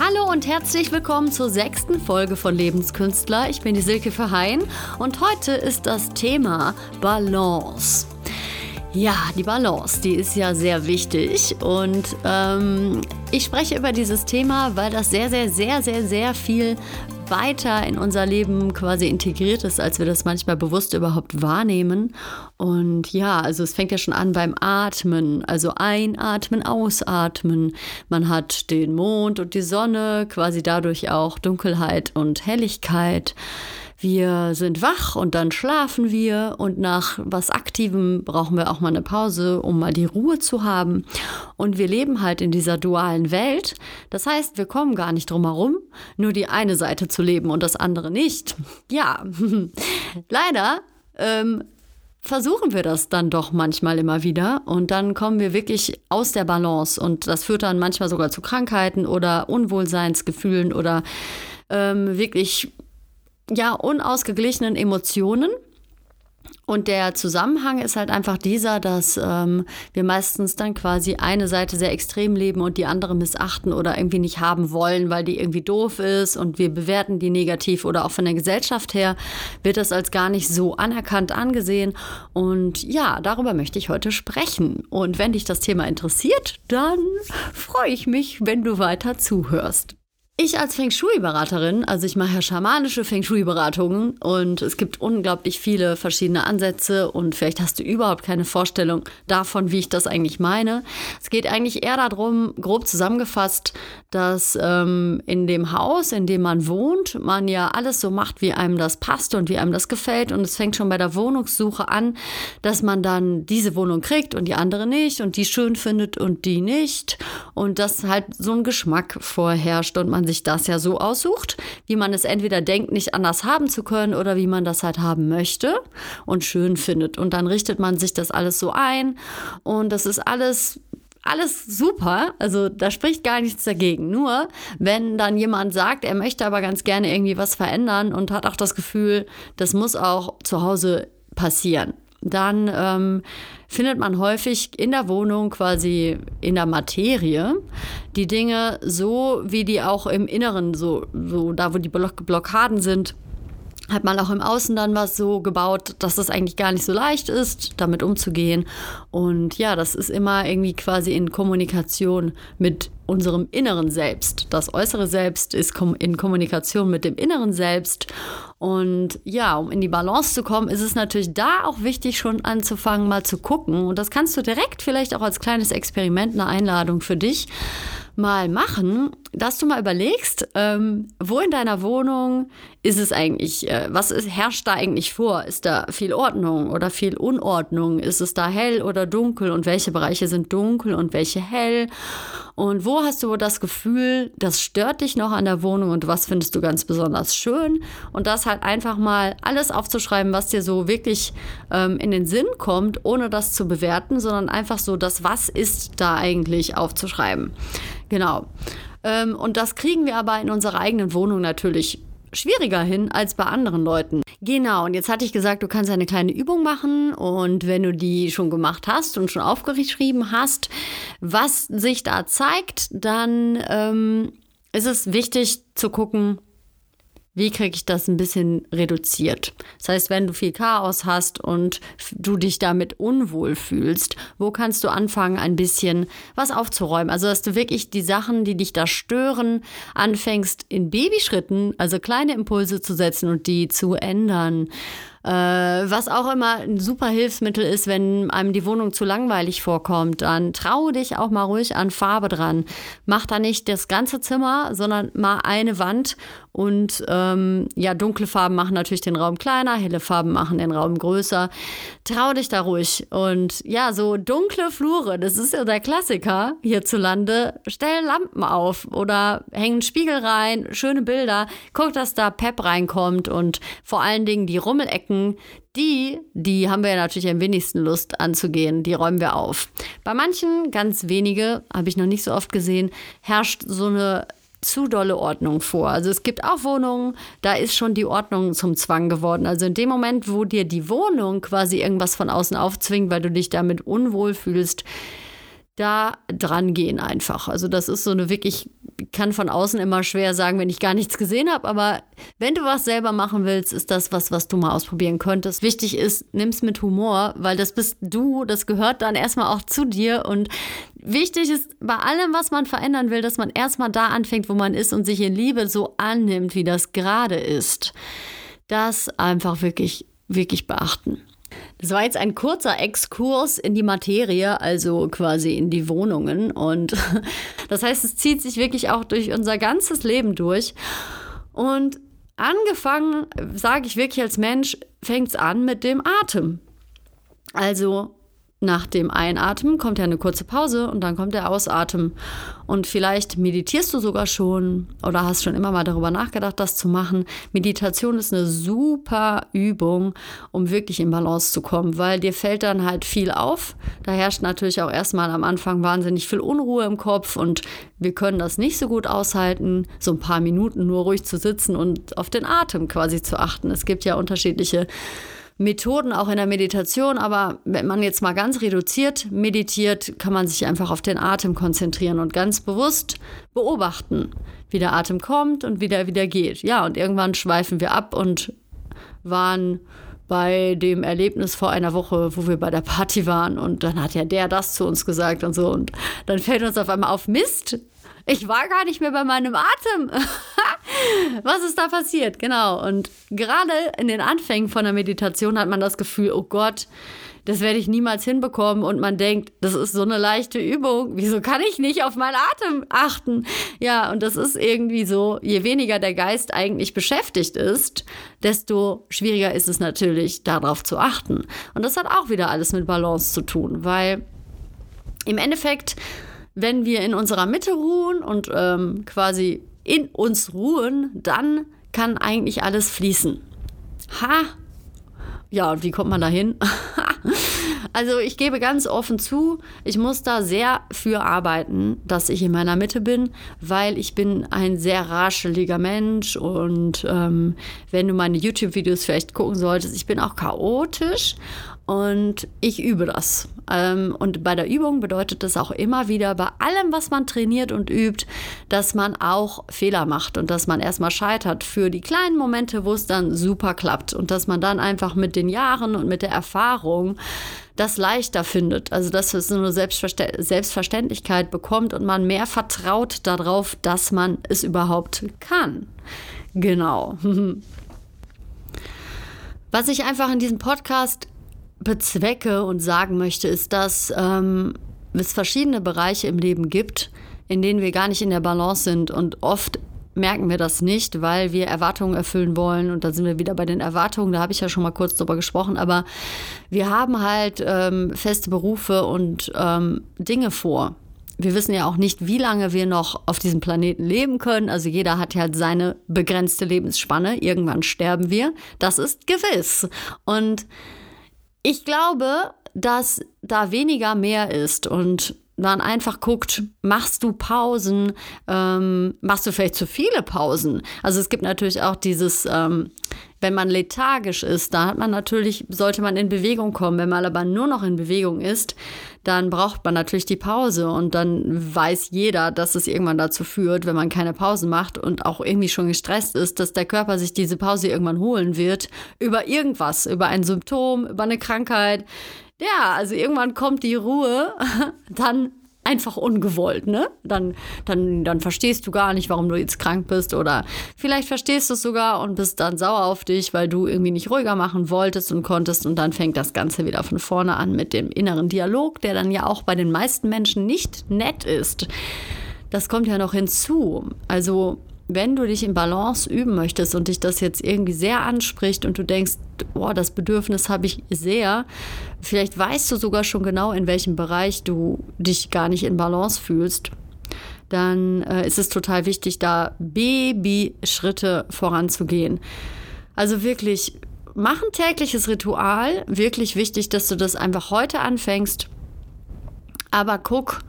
Hallo und herzlich willkommen zur sechsten Folge von Lebenskünstler. Ich bin die Silke Verheyen und heute ist das Thema Balance. Ja, die Balance, die ist ja sehr wichtig und ähm, ich spreche über dieses Thema, weil das sehr, sehr, sehr, sehr, sehr viel weiter in unser Leben quasi integriert ist, als wir das manchmal bewusst überhaupt wahrnehmen. Und ja, also es fängt ja schon an beim Atmen, also einatmen, ausatmen. Man hat den Mond und die Sonne, quasi dadurch auch Dunkelheit und Helligkeit. Wir sind wach und dann schlafen wir und nach was Aktivem brauchen wir auch mal eine Pause, um mal die Ruhe zu haben. Und wir leben halt in dieser dualen Welt. Das heißt, wir kommen gar nicht drum herum, nur die eine Seite zu leben und das andere nicht. Ja, leider ähm, versuchen wir das dann doch manchmal immer wieder und dann kommen wir wirklich aus der Balance und das führt dann manchmal sogar zu Krankheiten oder Unwohlseinsgefühlen oder ähm, wirklich ja, unausgeglichenen Emotionen. Und der Zusammenhang ist halt einfach dieser, dass ähm, wir meistens dann quasi eine Seite sehr extrem leben und die andere missachten oder irgendwie nicht haben wollen, weil die irgendwie doof ist und wir bewerten die negativ oder auch von der Gesellschaft her wird das als gar nicht so anerkannt angesehen. Und ja, darüber möchte ich heute sprechen. Und wenn dich das Thema interessiert, dann freue ich mich, wenn du weiter zuhörst. Ich als Feng Shui-Beraterin, also ich mache ja schamanische Feng Shui-Beratungen und es gibt unglaublich viele verschiedene Ansätze und vielleicht hast du überhaupt keine Vorstellung davon, wie ich das eigentlich meine. Es geht eigentlich eher darum, grob zusammengefasst, dass ähm, in dem Haus, in dem man wohnt, man ja alles so macht, wie einem das passt und wie einem das gefällt und es fängt schon bei der Wohnungssuche an, dass man dann diese Wohnung kriegt und die andere nicht und die schön findet und die nicht und dass halt so ein Geschmack vorherrscht und man man sich das ja so aussucht, wie man es entweder denkt, nicht anders haben zu können oder wie man das halt haben möchte und schön findet. Und dann richtet man sich das alles so ein und das ist alles alles super, also da spricht gar nichts dagegen. Nur wenn dann jemand sagt, er möchte aber ganz gerne irgendwie was verändern und hat auch das Gefühl, das muss auch zu Hause passieren, dann ähm, findet man häufig in der Wohnung quasi in der Materie die Dinge so, wie die auch im Inneren, so, so da wo die Blockaden sind, hat man auch im Außen dann was so gebaut, dass das eigentlich gar nicht so leicht ist, damit umzugehen. Und ja, das ist immer irgendwie quasi in Kommunikation mit unserem inneren Selbst. Das äußere Selbst ist in Kommunikation mit dem inneren Selbst. Und ja, um in die Balance zu kommen, ist es natürlich da auch wichtig, schon anzufangen, mal zu gucken. Und das kannst du direkt vielleicht auch als kleines Experiment, eine Einladung für dich mal machen, dass du mal überlegst, ähm, wo in deiner Wohnung ist es eigentlich, äh, was ist, herrscht da eigentlich vor? Ist da viel Ordnung oder viel Unordnung? Ist es da hell oder dunkel? Und welche Bereiche sind dunkel und welche hell? Und wo hast du das Gefühl, das stört dich noch an der Wohnung und was findest du ganz besonders schön? Und das halt einfach mal alles aufzuschreiben, was dir so wirklich ähm, in den Sinn kommt, ohne das zu bewerten, sondern einfach so das Was ist da eigentlich aufzuschreiben. Genau. Ähm, und das kriegen wir aber in unserer eigenen Wohnung natürlich schwieriger hin als bei anderen Leuten. Genau, und jetzt hatte ich gesagt, du kannst eine kleine Übung machen und wenn du die schon gemacht hast und schon aufgeschrieben hast, was sich da zeigt, dann ähm, ist es wichtig zu gucken, wie kriege ich das ein bisschen reduziert? Das heißt, wenn du viel Chaos hast und du dich damit unwohl fühlst, wo kannst du anfangen, ein bisschen was aufzuräumen? Also, dass du wirklich die Sachen, die dich da stören, anfängst in Babyschritten, also kleine Impulse zu setzen und die zu ändern. Äh, was auch immer ein super Hilfsmittel ist, wenn einem die Wohnung zu langweilig vorkommt, dann traue dich auch mal ruhig an Farbe dran. Mach da nicht das ganze Zimmer, sondern mal eine Wand und ähm, ja, dunkle Farben machen natürlich den Raum kleiner, helle Farben machen den Raum größer. Trau dich da ruhig. Und ja, so dunkle Flure, das ist ja der Klassiker hierzulande. Stell Lampen auf oder hängen Spiegel rein, schöne Bilder. Guck, dass da Pep reinkommt und vor allen Dingen die Rummelecken, die, die haben wir ja natürlich am wenigsten Lust anzugehen, die räumen wir auf. Bei manchen, ganz wenige, habe ich noch nicht so oft gesehen, herrscht so eine zu dolle Ordnung vor. Also es gibt auch Wohnungen, da ist schon die Ordnung zum Zwang geworden. Also in dem Moment, wo dir die Wohnung quasi irgendwas von außen aufzwingt, weil du dich damit unwohl fühlst, da dran gehen einfach. Also das ist so eine wirklich kann von außen immer schwer sagen, wenn ich gar nichts gesehen habe. Aber wenn du was selber machen willst, ist das was, was du mal ausprobieren könntest. Wichtig ist, nimm es mit Humor, weil das bist du, das gehört dann erstmal auch zu dir. Und wichtig ist bei allem, was man verändern will, dass man erstmal da anfängt, wo man ist und sich in Liebe so annimmt, wie das gerade ist. Das einfach wirklich, wirklich beachten. Das war jetzt ein kurzer Exkurs in die Materie, also quasi in die Wohnungen. Und das heißt, es zieht sich wirklich auch durch unser ganzes Leben durch. Und angefangen, sage ich wirklich als Mensch, fängt es an mit dem Atem. Also nach dem Einatmen kommt ja eine kurze Pause und dann kommt der Ausatmen. Und vielleicht meditierst du sogar schon oder hast schon immer mal darüber nachgedacht, das zu machen. Meditation ist eine super Übung, um wirklich in Balance zu kommen, weil dir fällt dann halt viel auf. Da herrscht natürlich auch erstmal am Anfang wahnsinnig viel Unruhe im Kopf und wir können das nicht so gut aushalten, so ein paar Minuten nur ruhig zu sitzen und auf den Atem quasi zu achten. Es gibt ja unterschiedliche Methoden auch in der Meditation, aber wenn man jetzt mal ganz reduziert meditiert, kann man sich einfach auf den Atem konzentrieren und ganz bewusst beobachten, wie der Atem kommt und wie der wieder geht. Ja, und irgendwann schweifen wir ab und waren bei dem Erlebnis vor einer Woche, wo wir bei der Party waren und dann hat ja der das zu uns gesagt und so und dann fällt uns auf einmal auf Mist. Ich war gar nicht mehr bei meinem Atem. Was ist da passiert? Genau. Und gerade in den Anfängen von der Meditation hat man das Gefühl, oh Gott, das werde ich niemals hinbekommen. Und man denkt, das ist so eine leichte Übung. Wieso kann ich nicht auf meinen Atem achten? Ja, und das ist irgendwie so, je weniger der Geist eigentlich beschäftigt ist, desto schwieriger ist es natürlich, darauf zu achten. Und das hat auch wieder alles mit Balance zu tun, weil im Endeffekt wenn wir in unserer Mitte ruhen und ähm, quasi in uns ruhen, dann kann eigentlich alles fließen. Ha! Ja, und wie kommt man da hin? also ich gebe ganz offen zu, ich muss da sehr für arbeiten, dass ich in meiner Mitte bin, weil ich bin ein sehr rascheliger Mensch und ähm, wenn du meine YouTube-Videos vielleicht gucken solltest, ich bin auch chaotisch und ich übe das. Ähm, und bei der Übung bedeutet das auch immer wieder, bei allem, was man trainiert und übt, dass man auch Fehler macht und dass man erstmal scheitert für die kleinen Momente, wo es dann super klappt. Und dass man dann einfach mit den Jahren und mit der Erfahrung das leichter findet. Also dass es eine Selbstverständlichkeit bekommt und man mehr vertraut darauf, dass man es überhaupt kann. Genau. Was ich einfach in diesem Podcast bezwecke und sagen möchte, ist, dass ähm, es verschiedene Bereiche im Leben gibt, in denen wir gar nicht in der Balance sind und oft merken wir das nicht, weil wir Erwartungen erfüllen wollen. Und da sind wir wieder bei den Erwartungen, da habe ich ja schon mal kurz drüber gesprochen. Aber wir haben halt ähm, feste Berufe und ähm, Dinge vor. Wir wissen ja auch nicht, wie lange wir noch auf diesem Planeten leben können. Also jeder hat halt seine begrenzte Lebensspanne. Irgendwann sterben wir. Das ist gewiss. Und ich glaube, dass da weniger mehr ist und man einfach guckt, machst du Pausen, ähm, machst du vielleicht zu viele Pausen. Also es gibt natürlich auch dieses, ähm, wenn man lethargisch ist, da hat man natürlich, sollte man in Bewegung kommen. Wenn man aber nur noch in Bewegung ist, dann braucht man natürlich die Pause und dann weiß jeder, dass es irgendwann dazu führt, wenn man keine Pausen macht und auch irgendwie schon gestresst ist, dass der Körper sich diese Pause irgendwann holen wird über irgendwas, über ein Symptom, über eine Krankheit, ja, also irgendwann kommt die Ruhe dann einfach ungewollt, ne? Dann, dann, dann verstehst du gar nicht, warum du jetzt krank bist oder vielleicht verstehst du es sogar und bist dann sauer auf dich, weil du irgendwie nicht ruhiger machen wolltest und konntest und dann fängt das Ganze wieder von vorne an mit dem inneren Dialog, der dann ja auch bei den meisten Menschen nicht nett ist. Das kommt ja noch hinzu. Also wenn du dich in Balance üben möchtest und dich das jetzt irgendwie sehr anspricht und du denkst, boah, das Bedürfnis habe ich sehr, vielleicht weißt du sogar schon genau, in welchem Bereich du dich gar nicht in Balance fühlst, dann äh, ist es total wichtig, da Baby-Schritte voranzugehen. Also wirklich, mach ein tägliches Ritual. Wirklich wichtig, dass du das einfach heute anfängst. Aber guck,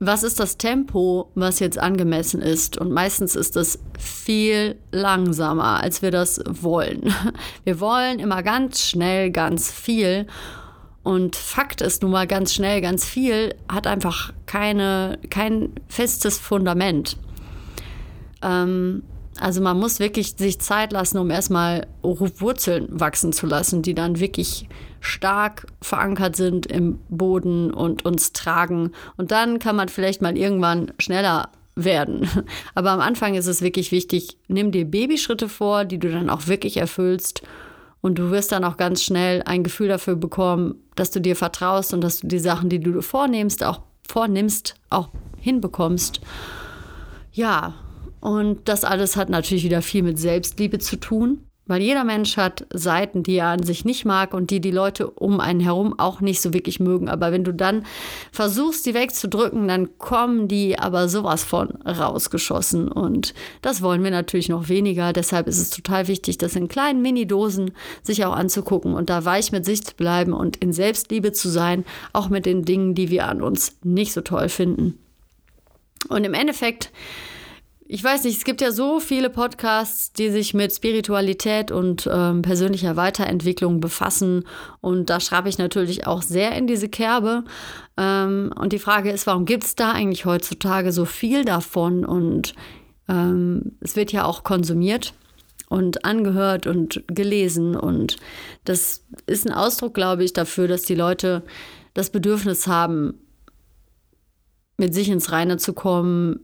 was ist das Tempo, was jetzt angemessen ist? Und meistens ist das viel langsamer, als wir das wollen. Wir wollen immer ganz schnell ganz viel. Und Fakt ist nun mal ganz schnell, ganz viel hat einfach keine, kein festes Fundament. Ähm, also man muss wirklich sich Zeit lassen, um erstmal Wurzeln wachsen zu lassen, die dann wirklich stark verankert sind im Boden und uns tragen. Und dann kann man vielleicht mal irgendwann schneller werden. Aber am Anfang ist es wirklich wichtig, nimm dir Babyschritte vor, die du dann auch wirklich erfüllst. Und du wirst dann auch ganz schnell ein Gefühl dafür bekommen, dass du dir vertraust und dass du die Sachen, die du vornimmst, auch vornimmst, auch hinbekommst. Ja, und das alles hat natürlich wieder viel mit Selbstliebe zu tun, weil jeder Mensch hat Seiten, die er an sich nicht mag und die die Leute um einen herum auch nicht so wirklich mögen. Aber wenn du dann versuchst, die wegzudrücken, dann kommen die aber sowas von rausgeschossen. Und das wollen wir natürlich noch weniger. Deshalb ist es total wichtig, das in kleinen Mini-Dosen sich auch anzugucken und da weich mit sich zu bleiben und in Selbstliebe zu sein, auch mit den Dingen, die wir an uns nicht so toll finden. Und im Endeffekt ich weiß nicht, es gibt ja so viele Podcasts, die sich mit Spiritualität und ähm, persönlicher Weiterentwicklung befassen. Und da schreibe ich natürlich auch sehr in diese Kerbe. Ähm, und die Frage ist, warum gibt es da eigentlich heutzutage so viel davon? Und ähm, es wird ja auch konsumiert und angehört und gelesen. Und das ist ein Ausdruck, glaube ich, dafür, dass die Leute das Bedürfnis haben, mit sich ins Reine zu kommen,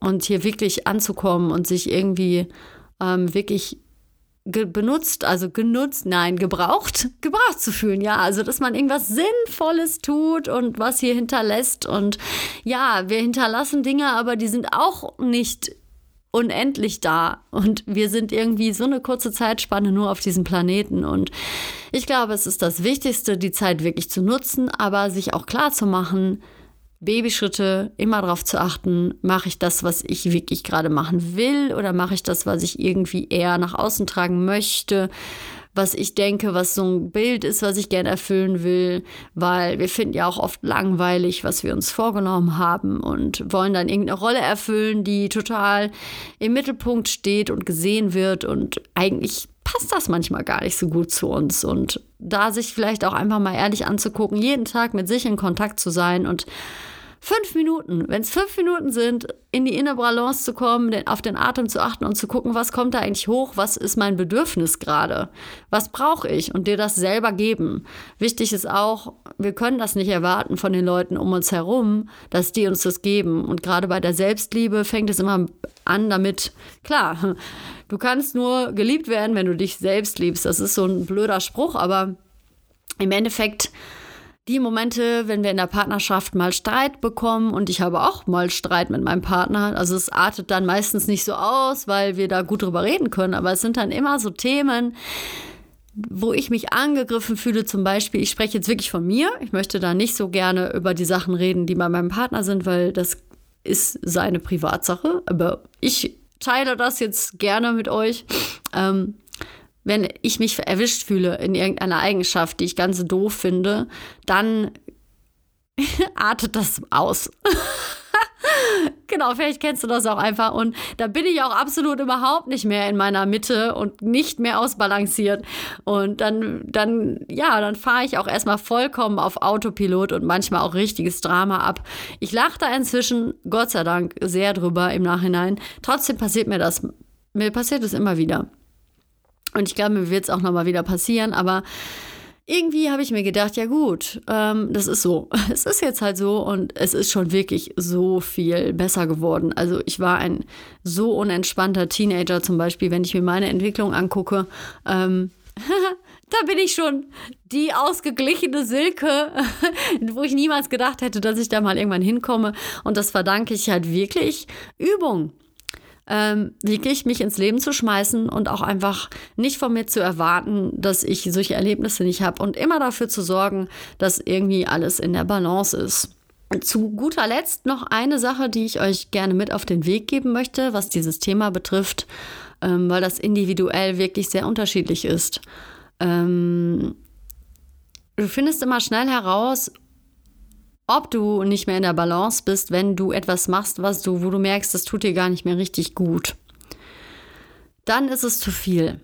und hier wirklich anzukommen und sich irgendwie ähm, wirklich benutzt, also genutzt, nein, gebraucht, gebraucht zu fühlen, ja, also dass man irgendwas Sinnvolles tut und was hier hinterlässt. Und ja, wir hinterlassen Dinge, aber die sind auch nicht unendlich da. Und wir sind irgendwie so eine kurze Zeitspanne nur auf diesem Planeten. Und ich glaube, es ist das Wichtigste, die Zeit wirklich zu nutzen, aber sich auch klar zu machen, Babyschritte, immer darauf zu achten, mache ich das, was ich wirklich gerade machen will oder mache ich das, was ich irgendwie eher nach außen tragen möchte, was ich denke, was so ein Bild ist, was ich gerne erfüllen will, weil wir finden ja auch oft langweilig, was wir uns vorgenommen haben und wollen dann irgendeine Rolle erfüllen, die total im Mittelpunkt steht und gesehen wird. Und eigentlich passt das manchmal gar nicht so gut zu uns. Und da sich vielleicht auch einfach mal ehrlich anzugucken, jeden Tag mit sich in Kontakt zu sein und fünf Minuten, wenn es fünf Minuten sind, in die innere Balance zu kommen, den, auf den Atem zu achten und zu gucken, was kommt da eigentlich hoch, was ist mein Bedürfnis gerade, was brauche ich und dir das selber geben. Wichtig ist auch, wir können das nicht erwarten von den Leuten um uns herum, dass die uns das geben. Und gerade bei der Selbstliebe fängt es immer an damit, klar, du kannst nur geliebt werden, wenn du dich selbst liebst. Das ist so ein blöder Spruch, aber im Endeffekt die Momente, wenn wir in der Partnerschaft mal Streit bekommen und ich habe auch mal Streit mit meinem Partner. Also es artet dann meistens nicht so aus, weil wir da gut drüber reden können, aber es sind dann immer so Themen, wo ich mich angegriffen fühle, zum Beispiel, ich spreche jetzt wirklich von mir. Ich möchte da nicht so gerne über die Sachen reden, die bei meinem Partner sind, weil das ist seine Privatsache. Aber ich teile das jetzt gerne mit euch. Ähm, wenn ich mich erwischt fühle in irgendeiner Eigenschaft, die ich ganz doof finde, dann artet das aus. genau, vielleicht kennst du das auch einfach. Und da bin ich auch absolut überhaupt nicht mehr in meiner Mitte und nicht mehr ausbalanciert. Und dann, dann, ja, dann fahre ich auch erstmal vollkommen auf Autopilot und manchmal auch richtiges Drama ab. Ich lache da inzwischen, Gott sei Dank, sehr drüber im Nachhinein. Trotzdem passiert mir das, mir passiert es immer wieder. Und ich glaube, mir wird es auch nochmal wieder passieren, aber irgendwie habe ich mir gedacht, ja gut, ähm, das ist so. Es ist jetzt halt so und es ist schon wirklich so viel besser geworden. Also ich war ein so unentspannter Teenager zum Beispiel, wenn ich mir meine Entwicklung angucke. Ähm, da bin ich schon die ausgeglichene Silke, wo ich niemals gedacht hätte, dass ich da mal irgendwann hinkomme. Und das verdanke ich halt wirklich Übung ähm, wirklich mich ins Leben zu schmeißen und auch einfach nicht von mir zu erwarten, dass ich solche Erlebnisse nicht habe und immer dafür zu sorgen, dass irgendwie alles in der Balance ist. Zu guter Letzt noch eine Sache, die ich euch gerne mit auf den Weg geben möchte, was dieses Thema betrifft, ähm, weil das individuell wirklich sehr unterschiedlich ist. Ähm, du findest immer schnell heraus, ob du nicht mehr in der Balance bist, wenn du etwas machst, was du, wo du merkst, das tut dir gar nicht mehr richtig gut. Dann ist es zu viel.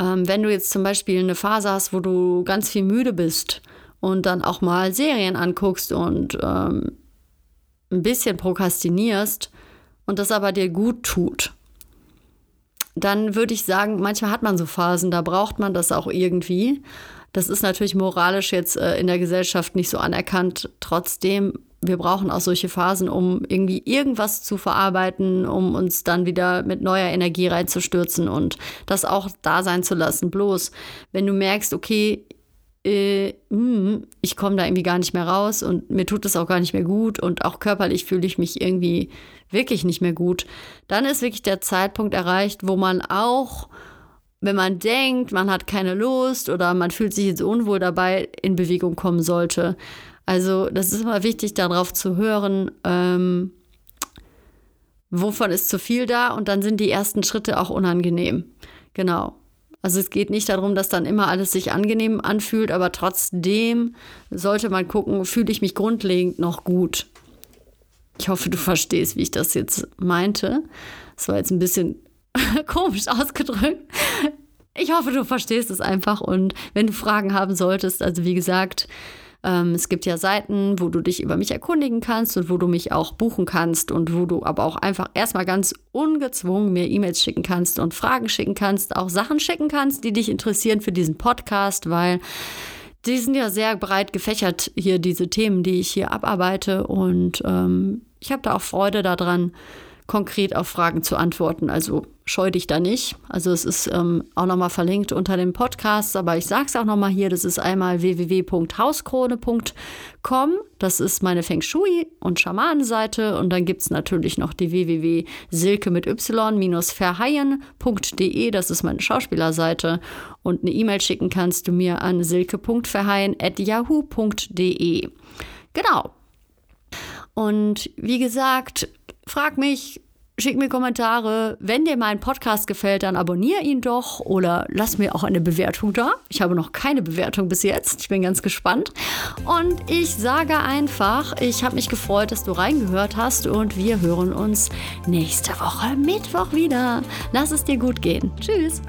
Ähm, wenn du jetzt zum Beispiel eine Phase hast, wo du ganz viel müde bist und dann auch mal Serien anguckst und ähm, ein bisschen prokrastinierst und das aber dir gut tut, dann würde ich sagen, manchmal hat man so Phasen, da braucht man das auch irgendwie. Das ist natürlich moralisch jetzt äh, in der Gesellschaft nicht so anerkannt. Trotzdem, wir brauchen auch solche Phasen, um irgendwie irgendwas zu verarbeiten, um uns dann wieder mit neuer Energie reinzustürzen und das auch da sein zu lassen. Bloß, wenn du merkst, okay, äh, mh, hm, ich komme da irgendwie gar nicht mehr raus und mir tut es auch gar nicht mehr gut und auch körperlich fühle ich mich irgendwie wirklich nicht mehr gut, dann ist wirklich der Zeitpunkt erreicht, wo man auch wenn man denkt, man hat keine Lust oder man fühlt sich jetzt unwohl dabei, in Bewegung kommen sollte. Also das ist immer wichtig, darauf zu hören, ähm, wovon ist zu viel da und dann sind die ersten Schritte auch unangenehm. Genau. Also es geht nicht darum, dass dann immer alles sich angenehm anfühlt, aber trotzdem sollte man gucken, fühle ich mich grundlegend noch gut. Ich hoffe, du verstehst, wie ich das jetzt meinte. Das war jetzt ein bisschen komisch ausgedrückt. Ich hoffe, du verstehst es einfach und wenn du Fragen haben solltest, also wie gesagt, ähm, es gibt ja Seiten, wo du dich über mich erkundigen kannst und wo du mich auch buchen kannst und wo du aber auch einfach erstmal ganz ungezwungen mir E-Mails schicken kannst und Fragen schicken kannst, auch Sachen schicken kannst, die dich interessieren für diesen Podcast, weil die sind ja sehr breit gefächert hier, diese Themen, die ich hier abarbeite und ähm, ich habe da auch Freude daran, konkret auf Fragen zu antworten. Also scheu dich da nicht. Also es ist ähm, auch nochmal verlinkt unter dem Podcast, aber ich sage es auch nochmal hier, das ist einmal www.hauskrone.com. Das ist meine Feng Shui und Schamanenseite und dann gibt es natürlich noch die www.silke mit y-verheyen.de. Das ist meine Schauspielerseite und eine E-Mail schicken kannst du mir an silke.verheyen.yahoo.de. Genau. Und wie gesagt, frag mich, schick mir Kommentare. Wenn dir mein Podcast gefällt, dann abonniere ihn doch oder lass mir auch eine Bewertung da. Ich habe noch keine Bewertung bis jetzt. Ich bin ganz gespannt. Und ich sage einfach, ich habe mich gefreut, dass du reingehört hast und wir hören uns nächste Woche Mittwoch wieder. Lass es dir gut gehen. Tschüss.